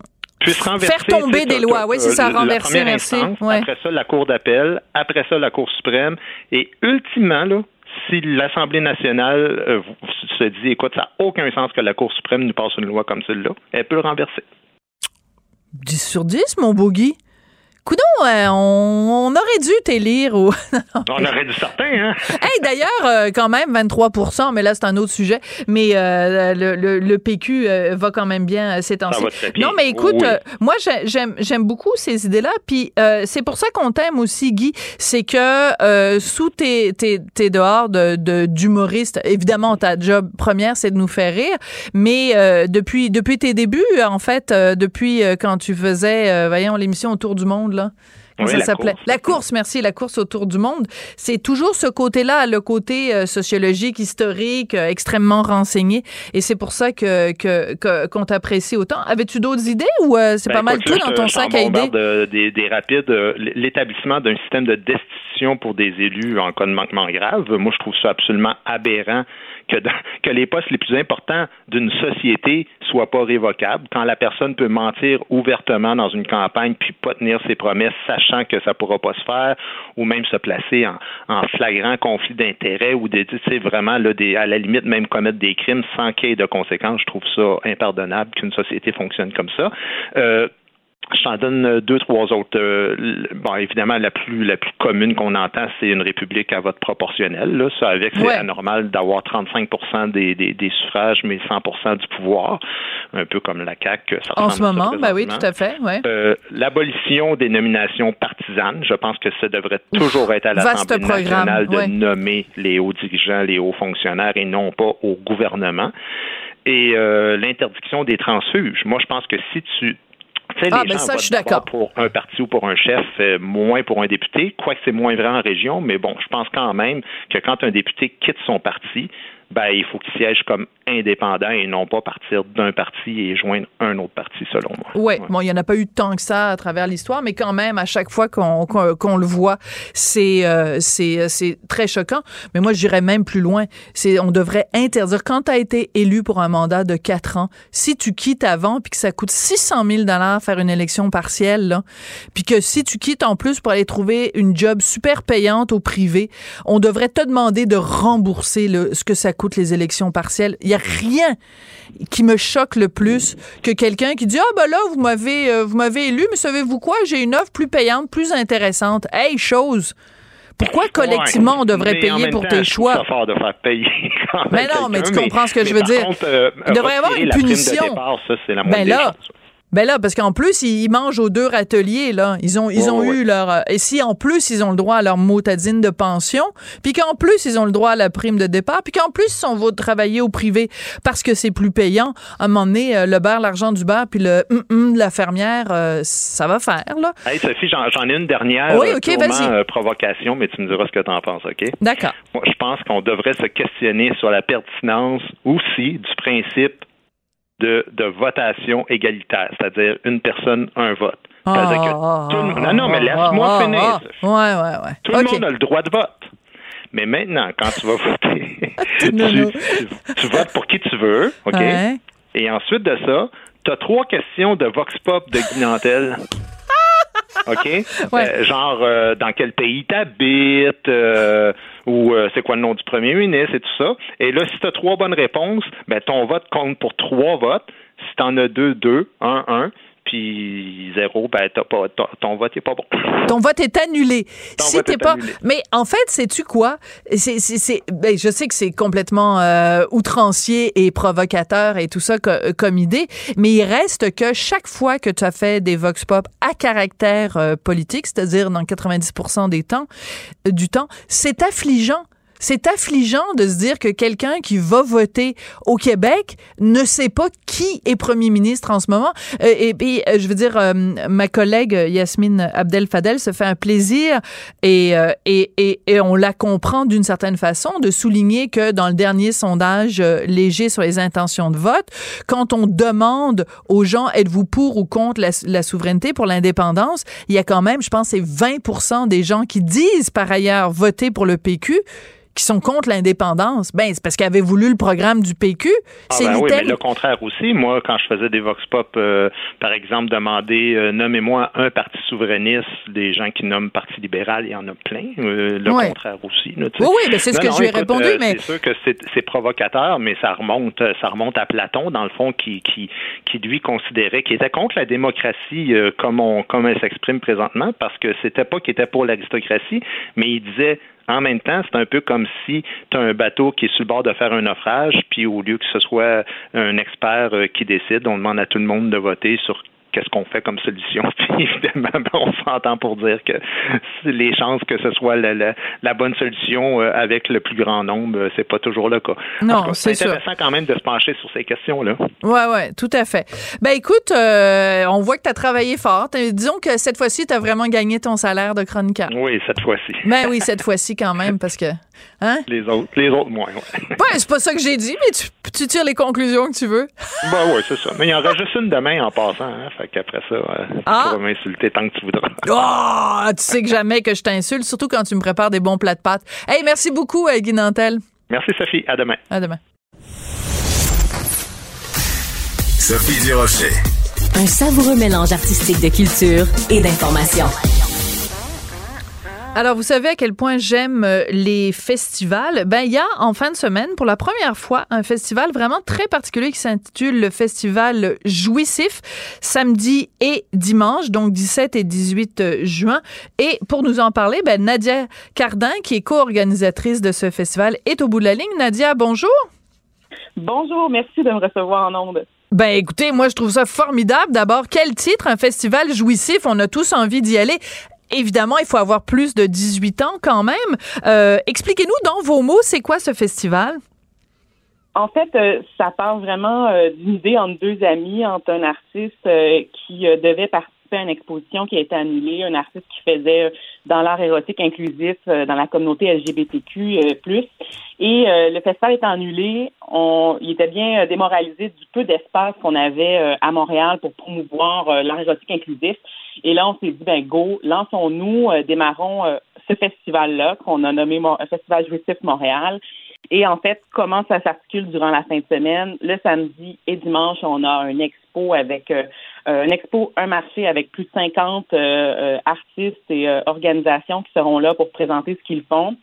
faire tomber des lois. Oui, c'est ça, renverser, merci. Après ça, la Cour d'appel, après ça, la Cour suprême. Et ultimement, là, si l'Assemblée nationale euh, se dit, écoute, ça n'a aucun sens que la Cour suprême nous passe une loi comme celle-là, elle peut le renverser. 10 sur 10, mon bogey. Coudon, euh, on, aurait dû t'élire. Ou... *laughs* on aurait dû certains, hein? *laughs* hey, d'ailleurs, euh, quand même, 23% mais là, c'est un autre sujet. Mais euh, le, le, PQ va quand même bien ces temps-ci. Non, mais écoute, moi, j'aime beaucoup ces idées-là. Puis c'est pour ça qu'on t'aime aussi, Guy. C'est que sous tes, tes, tes dehors d'humoriste, de, évidemment, ta job première, c'est de nous faire rire. Mais depuis, depuis tes débuts, en fait, depuis quand tu faisais, voyons, l'émission Autour du monde, là. Ça s'appelait? La course, merci, la course autour du monde. C'est toujours ce côté-là, le côté euh, sociologique, historique, euh, extrêmement renseigné. Et c'est pour ça que, qu'on t'apprécie autant. Avais-tu d'autres idées ou euh, c'est pas ben, mal tout dans ton sac à idées? des, des rapides, l'établissement d'un système de destitution pour des élus en cas de manquement grave, moi, je trouve ça absolument aberrant que, que les postes les plus importants d'une société soient pas révocables, quand la personne peut mentir ouvertement dans une campagne puis pas tenir ses promesses, sachant que ça pourra pas se faire, ou même se placer en, en flagrant conflit d'intérêts ou des, vraiment là, des, à la limite même commettre des crimes sans qu'il y ait de conséquences. Je trouve ça impardonnable qu'une société fonctionne comme ça. Euh, je t'en donne euh, deux, trois autres. Euh, bon, évidemment, la plus la plus commune qu'on entend, c'est une république à vote proportionnel. Là. Ça, avec, c'est anormal d'avoir 35 des, des, des, suffrages, mais 100% du pouvoir, un peu comme la CAQ. en ce moment, ben oui, tout à fait. Ouais. Euh, l'abolition des nominations partisanes, je pense que ça devrait toujours être à l'Assemblée nationale de nommer les hauts dirigeants, les hauts fonctionnaires et non pas au gouvernement. Et l'interdiction des transfuges. Moi, je pense que si tu ah, les ben ça, je suis d'accord. Pour un parti ou pour un chef, euh, moins pour un député, quoique c'est moins vrai en région, mais bon, je pense quand même que quand un député quitte son parti, ben, il faut qu'il siège comme indépendant et non pas partir d'un parti et joindre un autre parti, selon moi. Ouais. Bon, il n'y en a pas eu tant que ça à travers l'histoire, mais quand même, à chaque fois qu'on qu'on le voit, c'est euh, c'est très choquant. Mais moi, je dirais même plus loin. C'est On devrait interdire, quand tu as été élu pour un mandat de quatre ans, si tu quittes avant, puis que ça coûte 600 000 faire une élection partielle, puis que si tu quittes en plus pour aller trouver une job super payante au privé, on devrait te demander de rembourser le, ce que ça coûte les élections partielles. Il y a rien qui me choque le plus que quelqu'un qui dit ah ben là vous m'avez euh, vous m'avez élu mais savez-vous quoi? J'ai une offre plus payante plus intéressante. Hey chose! Pourquoi collectivement on devrait payer pour tes choix? de faire payer *laughs* mais non mais tu comprends ce que je veux dire. euh, il devrait y avoir une punition. ben là ben là, parce qu'en plus, ils mangent aux deux râteliers, là. Ils ont, ils ont eu leur. Euh, et si en plus, ils ont le droit à leur motadine de pension, puis qu'en plus, ils ont le droit à la prime de départ, puis qu'en plus, ils sont de travailler au privé parce que c'est plus payant, à un moment donné, euh, le beurre, l'argent du beurre, puis le hum, hum de la fermière, euh, ça va faire, là. Hey, Sophie, j'en ai une dernière. Oui, OK, vas-y. provocation, mais tu me diras ce que tu en penses, OK? D'accord. Moi, je pense qu'on devrait se questionner sur la pertinence aussi du principe de, de votation égalitaire, c'est-à-dire une personne, un vote. C'est-à-dire que tout le monde... Non, non, mais laisse-moi finir. Ouais, ouais, ouais. Tout le monde a le droit de vote. Mais maintenant, quand tu vas *laughs* voter, tu, votes pour qui tu veux, OK? Et ensuite de ça, tu as trois questions de Vox Pop de Guinantel. *laughs* OK? Euh, genre, euh, dans quel pays t'habites, euh, ou c'est quoi le nom du premier ministre et tout ça. Et là, si tu as trois bonnes réponses, ben, ton vote compte pour trois votes. Si tu en as deux, deux, un, un puis zéro, ben pas, ton, vote est pas bon. Ton vote est annulé. si t'es pas, mais en fait, sais-tu quoi? C'est, ben, je sais que c'est complètement euh, outrancier et provocateur et tout ça comme idée, mais il reste que chaque fois que tu as fait des vox pop à caractère euh, politique, c'est-à-dire dans 90% des temps, euh, du temps, c'est affligeant c'est affligeant de se dire que quelqu'un qui va voter au Québec ne sait pas qui est premier ministre en ce moment. Euh, et puis, euh, je veux dire, euh, ma collègue Yasmine Abdel-Fadel se fait un plaisir et, et, et, et on la comprend d'une certaine façon de souligner que dans le dernier sondage léger sur les intentions de vote, quand on demande aux gens êtes-vous pour ou contre la, la souveraineté pour l'indépendance, il y a quand même, je pense, c'est 20 des gens qui disent par ailleurs voter pour le PQ qui sont contre l'indépendance. Ben, c'est parce qu'ils avaient voulu le programme du PQ. Ah ben oui, mais le contraire aussi. Moi, quand je faisais des vox pop, euh, par exemple, demander euh, nommez-moi un parti souverainiste, des gens qui nomment Parti libéral, il y en a plein. Euh, le contraire aussi. oui, oui, ben, c'est ce que je lui ai répondu. mais... C'est sûr que c'est provocateur, mais ça remonte, ça remonte à Platon, dans le fond, qui, qui, qui lui considérait qu'il était contre la démocratie comme, on, comme elle s'exprime présentement, parce que c'était pas qu'il était pour l'aristocratie, mais il disait en même temps, c'est un peu comme si tu as un bateau qui est sur le bord de faire un naufrage, puis au lieu que ce soit un expert euh, qui décide, on demande à tout le monde de voter sur qu'est-ce qu'on fait comme solution. *laughs* Puis évidemment, ben, on s'entend pour dire que les chances que ce soit la, bonne solution euh, avec le plus grand nombre, euh, c'est pas toujours le cas. Non, c'est intéressant quand même de se pencher sur ces questions-là. Oui, oui, tout à fait. Ben écoute, euh, on voit que tu as travaillé fort. Disons que cette fois-ci, tu as vraiment gagné ton salaire de chroniqueur. Oui, cette fois-ci. Ben oui, cette fois-ci quand même, parce que Hein? Les autres, les autres moins. Ouais, c'est pas ça que j'ai dit, mais tu, tires les conclusions que tu veux. *laughs* Ben oui, c'est ça. Mais il y en aura juste une demain en passant. Hein? Fait qu'après ça, euh, tu ah! pourras m'insulter tant que tu voudras. Oh, *laughs* tu sais que jamais que je t'insulte, surtout quand tu me prépares des bons plats de pâtes. Hey, merci beaucoup, euh, Guy Nantel. Merci, Sophie. À demain. À demain. Sophie Durocher. Un savoureux mélange artistique de culture et d'information. Alors, vous savez à quel point j'aime euh, les festivals? Ben, il y a en fin de semaine, pour la première fois, un festival vraiment très particulier qui s'intitule le Festival Jouissif, samedi et dimanche, donc 17 et 18 euh, juin. Et pour nous en parler, ben, Nadia Cardin, qui est co-organisatrice de ce festival, est au bout de la ligne. Nadia, bonjour. Bonjour, merci de me recevoir en ondes. Ben écoutez, moi je trouve ça formidable. D'abord, quel titre, un festival jouissif, on a tous envie d'y aller. Évidemment, il faut avoir plus de 18 ans quand même. Euh, expliquez-nous dans vos mots, c'est quoi ce festival? En fait, euh, ça part vraiment euh, d'une idée entre deux amis, entre un artiste qui devait participer à une exposition qui a été annulée, un artiste qui faisait dans l'art érotique inclusif dans la communauté LGBTQ+. Et le festival est annulé. On, il était bien démoralisé du peu d'espace qu'on avait à Montréal pour promouvoir l'art érotique inclusif. Et là, on s'est dit, ben go, lançons-nous, euh, démarrons euh, ce festival-là qu'on a nommé Mo Festival Jouissif Montréal. Et en fait, comment ça s'articule durant la fin de semaine? Le samedi et dimanche, on a un expo avec euh, un expo, un marché avec plus de 50 artistes et organisations qui seront là pour présenter ce qu'ils font.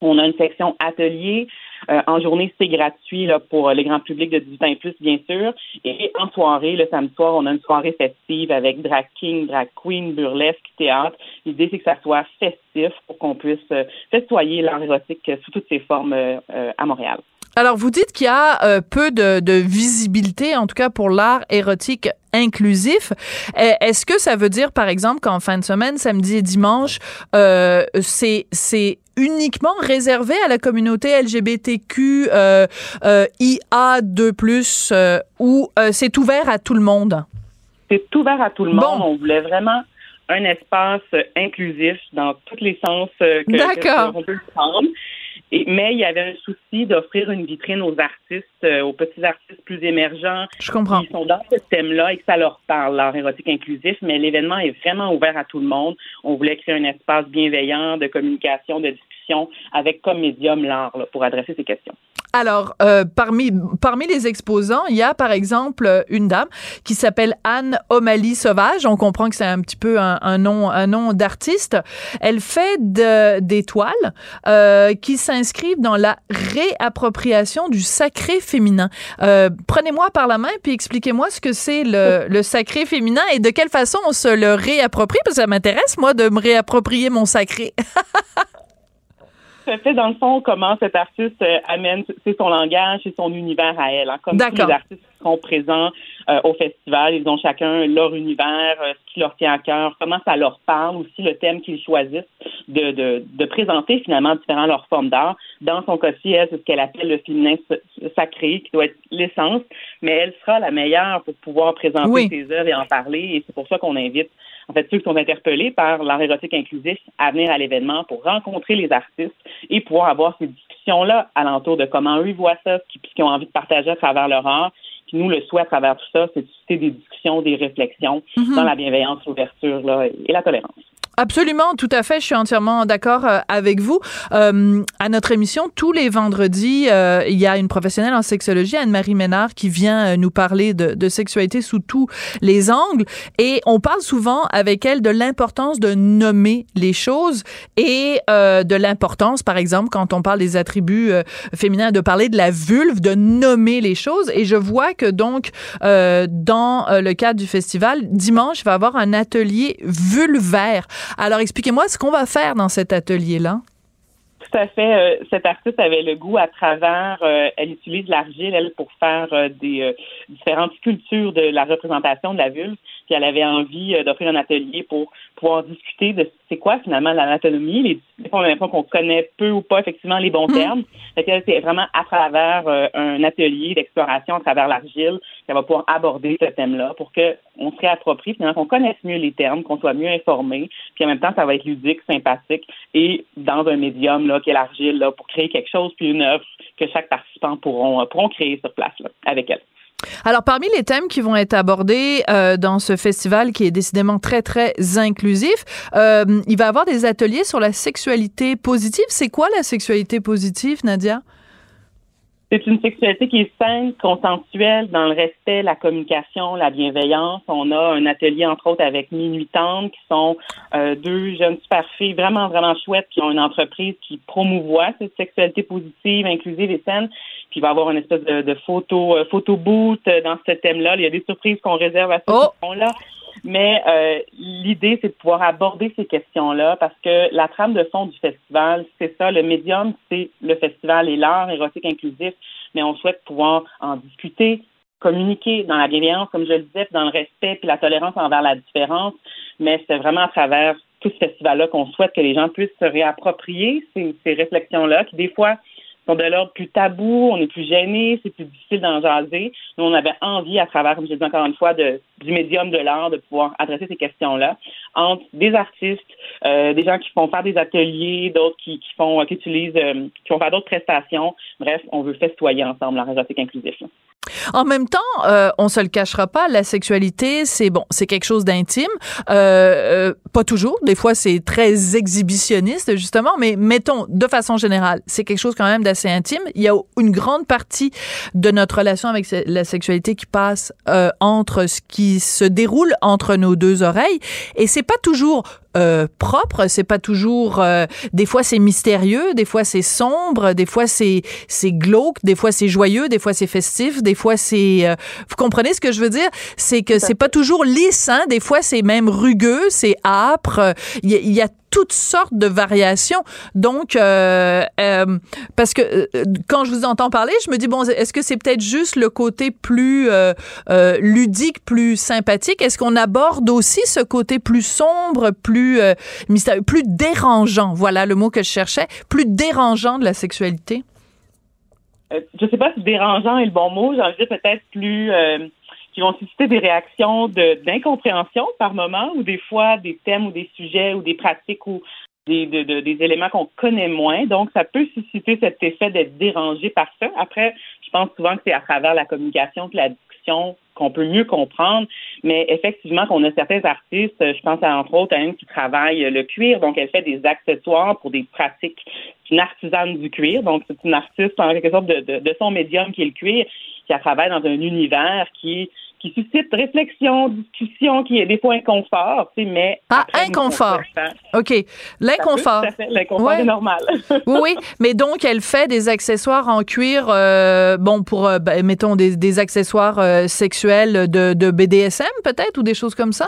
On a une section atelier. Euh, en journée, c'est gratuit là, pour les grands publics de 18 ans et plus, bien sûr. Et en soirée, le samedi soir, on a une soirée festive avec drag king, drag queen, burlesque, théâtre. L'idée, c'est que ça soit festif pour qu'on puisse euh, festoyer l'art érotique sous toutes ses formes euh, à Montréal. Alors, vous dites qu'il y a peu de, de, visibilité, en tout cas pour l'art érotique inclusif. Est-ce que ça veut dire, par exemple, qu'en fin de semaine, samedi et dimanche, euh, c'est uniquement réservé à la communauté LGBTQ euh, euh, IA2+, euh, ou euh, c'est ouvert à tout le monde? C'est ouvert à tout le monde. On voulait vraiment un espace inclusif dans tous les sens que, que on peut le prendre mais il y avait un souci d'offrir une vitrine aux artistes, euh, aux petits artistes plus émergents. Je comprends. Qui sont dans ce thème-là et que ça leur parle, l'art érotique inclusif. Mais l'événement est vraiment ouvert à tout le monde. On voulait créer un espace bienveillant de communication, de discussion avec comme médium l'art pour adresser ces questions. Alors, euh, parmi, parmi les exposants, il y a par exemple une dame qui s'appelle Anne O'Malley Sauvage. On comprend que c'est un petit peu un, nom, un nom d'artiste. Elle fait de, des toiles euh, qui s'inscrivent dans la réappropriation du sacré féminin. Euh, prenez-moi par la main puis expliquez-moi ce que c'est le, *laughs* le sacré féminin et de quelle façon on se le réapproprie, parce que ça m'intéresse, moi, de me réapproprier mon sacré. *laughs* fait, dans le fond, comment cet artiste euh, amène c'est son langage et son univers à elle. Hein. Comme tous les artistes qui sont présents euh, au festival, ils ont chacun leur univers, euh, ce qui leur tient à cœur, comment ça leur parle, aussi le thème qu'ils choisissent de, de, de, présenter finalement différents leurs formes d'art. Dans son cas-ci, elle, c'est ce qu'elle appelle le féminin sacré, qui doit être l'essence, mais elle sera la meilleure pour pouvoir présenter ses œuvres et en parler, et c'est pour ça qu'on invite en fait, ceux qui sont interpellés par l'art érotique inclusif à venir à l'événement pour rencontrer les artistes et pouvoir avoir ces discussions-là alentour de comment eux voient ça, ce qu'ils ont envie de partager à travers leur art. Puis nous, le souhait à travers tout ça, c'est de susciter des discussions, des réflexions mhm. dans la bienveillance, l'ouverture et la tolérance. Absolument, tout à fait. Je suis entièrement d'accord euh, avec vous. Euh, à notre émission, tous les vendredis, euh, il y a une professionnelle en sexologie, Anne-Marie Ménard, qui vient nous parler de, de, sexualité sous tous les angles. Et on parle souvent avec elle de l'importance de nommer les choses et de l'importance, par exemple, quand on parle des attributs féminins, de parler de la vulve, de nommer les choses. Et je vois que donc, dans le cadre du festival, dimanche, il va y avoir un atelier vulvaire. Alors, expliquez-moi ce qu'on va faire dans cet atelier-là. Tout à fait. Euh, cette artiste avait le goût à travers, euh, elle utilise l'argile, elle, pour faire euh, des différentes sculptures de la représentation de la vulve. Puis elle avait envie d'offrir un atelier pour pouvoir discuter de c'est quoi finalement l'anatomie. Les, des fois, on a l'impression qu'on connaît peu ou pas effectivement les bons mmh. termes. C'est vraiment à travers euh, un atelier d'exploration à travers l'argile qu'elle va pouvoir aborder ce thème-là pour qu'on se réapproprie, finalement, qu'on connaisse mieux les termes, qu'on soit mieux informé. Puis en même temps, ça va être ludique, sympathique et dans un médium là, qui est l'argile là, pour créer quelque chose puis une œuvre que chaque participant pourront, pourront créer sur place là, avec elle. Alors, parmi les thèmes qui vont être abordés euh, dans ce festival qui est décidément très, très inclusif, euh, il va y avoir des ateliers sur la sexualité positive. C'est quoi la sexualité positive, Nadia? C'est une sexualité qui est saine, consensuelle, dans le respect, la communication, la bienveillance. On a un atelier, entre autres, avec Minuit Tendre, qui sont euh, deux jeunes super filles vraiment, vraiment chouettes, qui ont une entreprise qui promouvoit cette sexualité positive, inclusive et saine. Puis il va y avoir une espèce de, photo, euh, photo boot euh, dans ce thème-là. Il y a des surprises qu'on réserve à ce oh! là Mais euh, l'idée, c'est de pouvoir aborder ces questions-là parce que la trame de fond du festival, c'est ça. Le médium, c'est le festival et l'art érotique inclusif. Mais on souhaite pouvoir en discuter, communiquer dans la bienveillance, comme je le disais, dans le respect puis la tolérance envers la différence. Mais c'est vraiment à travers tout ce festival-là qu'on souhaite que les gens puissent se réapproprier ces, ces réflexions-là qui, des fois, sont de l'ordre plus tabou, on est plus gêné, c'est plus difficile d'en jaser. Nous, on avait envie, à travers, comme je dis encore une fois, de, du médium de l'art, de pouvoir adresser ces questions-là entre des artistes, euh, des gens qui font faire des ateliers, d'autres qui, qui font, qui utilisent, euh, qui font faire d'autres prestations. Bref, on veut festoyer ensemble en réseautique inclusif. En même temps, euh, on se le cachera pas, la sexualité, c'est bon, c'est quelque chose d'intime. Euh, euh, pas toujours, des fois c'est très exhibitionniste justement, mais mettons de façon générale, c'est quelque chose quand même d'assez intime. Il y a une grande partie de notre relation avec la sexualité qui passe euh, entre ce qui se déroule entre nos deux oreilles, et c'est pas toujours euh, propre. C'est pas toujours. Euh, des fois c'est mystérieux, des fois c'est sombre, des fois c'est c'est glauque, des fois c'est joyeux, des fois c'est festif, des fois c'est. Euh, vous comprenez ce que je veux dire? C'est que c'est pas toujours lisse. Hein? Des fois c'est même rugueux, c'est âpre. Il y, y, a toutes sortes de variations. Donc, euh, euh, parce que euh, quand je vous entends parler, je me dis, bon, est-ce que c'est peut-être juste le côté plus ludique, plus sympathique? Est-ce qu'on aborde aussi ce côté plus sombre, plus mystérieux, plus dérangeant? Voilà le mot que je cherchais, plus dérangeant de la sexualité? je sais pas si dérangeant est le bon mot. J'en dire peut-être plus qui vont susciter des réactions d'incompréhension par moment, ou des fois des thèmes ou des sujets ou des pratiques ou des, éléments qu'on connaît moins. Donc, ça peut susciter cet effet d'être dérangé par ça. Après, je pense souvent que c'est à travers la communication que la discussion qu'on peut mieux comprendre, mais effectivement qu'on a certains artistes, je pense à, entre autres à une qui travaille le cuir, donc elle fait des accessoires pour des pratiques, une artisane du cuir, donc c'est une artiste en quelque sorte de, de, de son médium qui est le cuir, qui travaille dans un univers qui qui suscite réflexion, discussion, qui est des fois inconfort, mais... Ah, inconfort. OK. L'inconfort. L'inconfort est normal. *laughs* oui, oui. Mais donc, elle fait des accessoires en cuir, euh, bon, pour, euh, ben, mettons, des, accessoires euh, sexuels de, de BDSM, peut-être, ou des choses comme ça?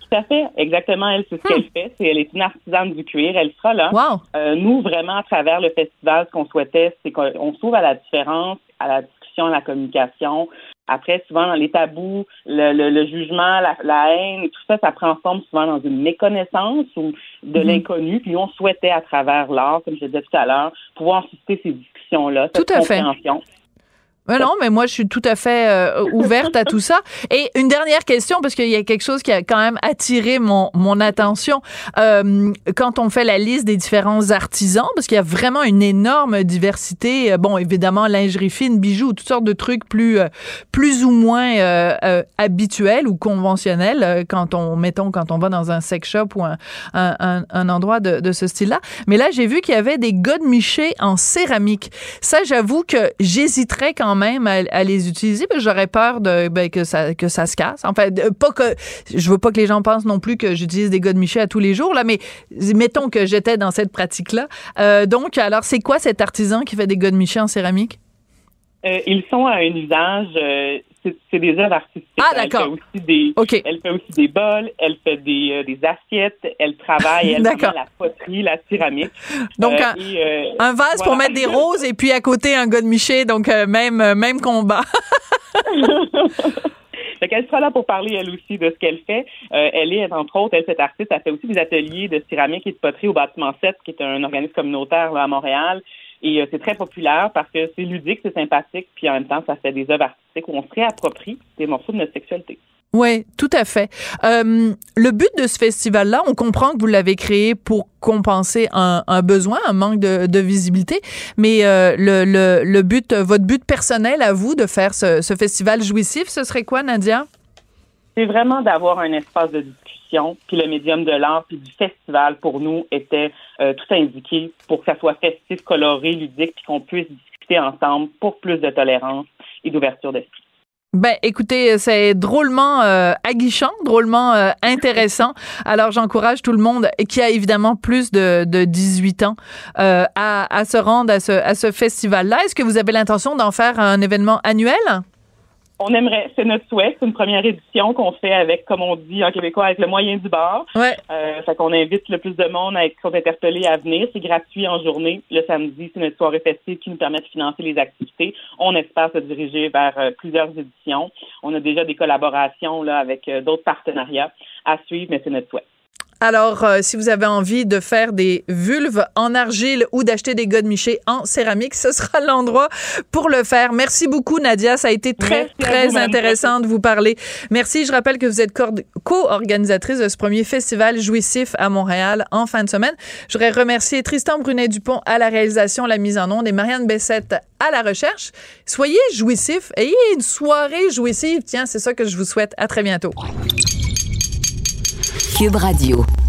Tout à fait, exactement. Elle, c'est ce qu'elle hmm. fait. elle est une artisane du cuir. Elle sera là. Wow. nous, vraiment, à travers le festival, ce qu'on souhaitait, c'est qu'on s'ouvre à la différence, à la discussion, à la communication. Après, souvent, dans les tabous, le, le, jugement, la, la, haine, tout ça, ça prend forme souvent dans une méconnaissance ou de mhm. l'inconnu. Puis on souhaitait, à travers l'art, comme je disais tout à l'heure, pouvoir susciter ces discussions-là, cette tout à compréhension. Non, mais moi, je suis tout à fait euh, ouverte à tout ça. Et une dernière question, parce qu'il y a quelque chose qui a quand même attiré mon, mon attention. Euh, quand on fait la liste des différents artisans, parce qu'il y a vraiment une énorme diversité, euh, bon, évidemment, lingerie fine, bijoux, toutes sortes de trucs plus, plus ou moins habituels ou conventionnels quand on, mettons, quand on va dans un sex shop ou un, un, un endroit de, de ce style-là. Mais là, j'ai vu qu'il y avait des godemichés en céramique. Ça, j'avoue que j'hésiterais quand même à, les utiliser, j'aurais peur de ben, que ça que ça se casse. En fait, pas que je veux pas que les gens pensent non plus que j'utilise des de Michel à tous les jours là, mais mettons que j'étais dans cette pratique là. Euh, donc, alors, c'est quoi cet artisan qui fait des de Michel en céramique? Euh, ils sont à un usage, euh, c'est des œuvres artistiques. Ah, d'accord. Elle, fait aussi des, elle fait aussi des bols, elle fait des, des assiettes, elle travaille, *laughs* elle fait la poterie, la céramique. Donc, un, vase pour mettre des roses et puis à côté un gars de Miché, donc même, même combat. *laughs* Fait qu'elle sera là pour parler, elle aussi, de ce qu'elle fait. elle est, entre autres, elle, cette artiste, elle fait aussi des ateliers de céramique et de poterie au bâtiment 7, qui est un organisme communautaire à Montréal. Et euh, c'est très populaire parce que c'est ludique, c'est sympathique, puis en même temps, ça fait des œuvres artistiques où on se réapproprie des morceaux de notre sexualité. Oui, tout à fait. Euh, le but de ce festival-là, on comprend que vous l'avez créé pour compenser un, besoin, un manque de, visibilité, mais euh, le, le, le, but, votre but personnel à vous de faire ce, ce festival jouissif, ce serait quoi, Nadia? C'est vraiment d'avoir un espace de puis le médium de l'art, puis du festival, pour nous, était euh, tout indiqué pour que ça soit festif, coloré, ludique, puis qu'on puisse discuter ensemble pour plus de tolérance et d'ouverture d'esprit. Ben, écoutez, c'est drôlement euh, aguichant, drôlement euh, intéressant. Alors, j'encourage tout le monde qui a évidemment plus de, de 18 ans à, se rendre à ce festival-là. Est-ce que vous avez l'intention d'en faire un événement annuel? On aimerait, c'est notre souhait, c'est une première édition qu'on fait avec, comme on dit en québécois, avec le moyen du bar. Ouais. Euh, fait qu'on invite le plus de monde à être interpellé à venir. C'est gratuit en journée. Le samedi, c'est notre soirée festive qui nous permet de financer les activités. On espère se diriger vers euh, plusieurs éditions. On a déjà des collaborations là avec euh, d'autres partenariats à suivre, mais c'est notre souhait. Alors, euh, si vous avez envie de faire des vulves en argile ou d'acheter des godemichés en céramique, ce sera *laughs* l'endroit pour le faire. Merci beaucoup, Nadia. Ça a été très, très intéressant de vous parler. Merci. Je rappelle que vous êtes co-organisatrice de ce premier festival jouissif à Montréal en fin de semaine. Je voudrais remercier Tristan Brunet-Dupont à la réalisation, la mise en onde et Marianne Bessette à la recherche. Soyez jouissifs. Ayez une soirée jouissive. Tiens, c'est ça que je vous souhaite. À très bientôt. Cube Radio.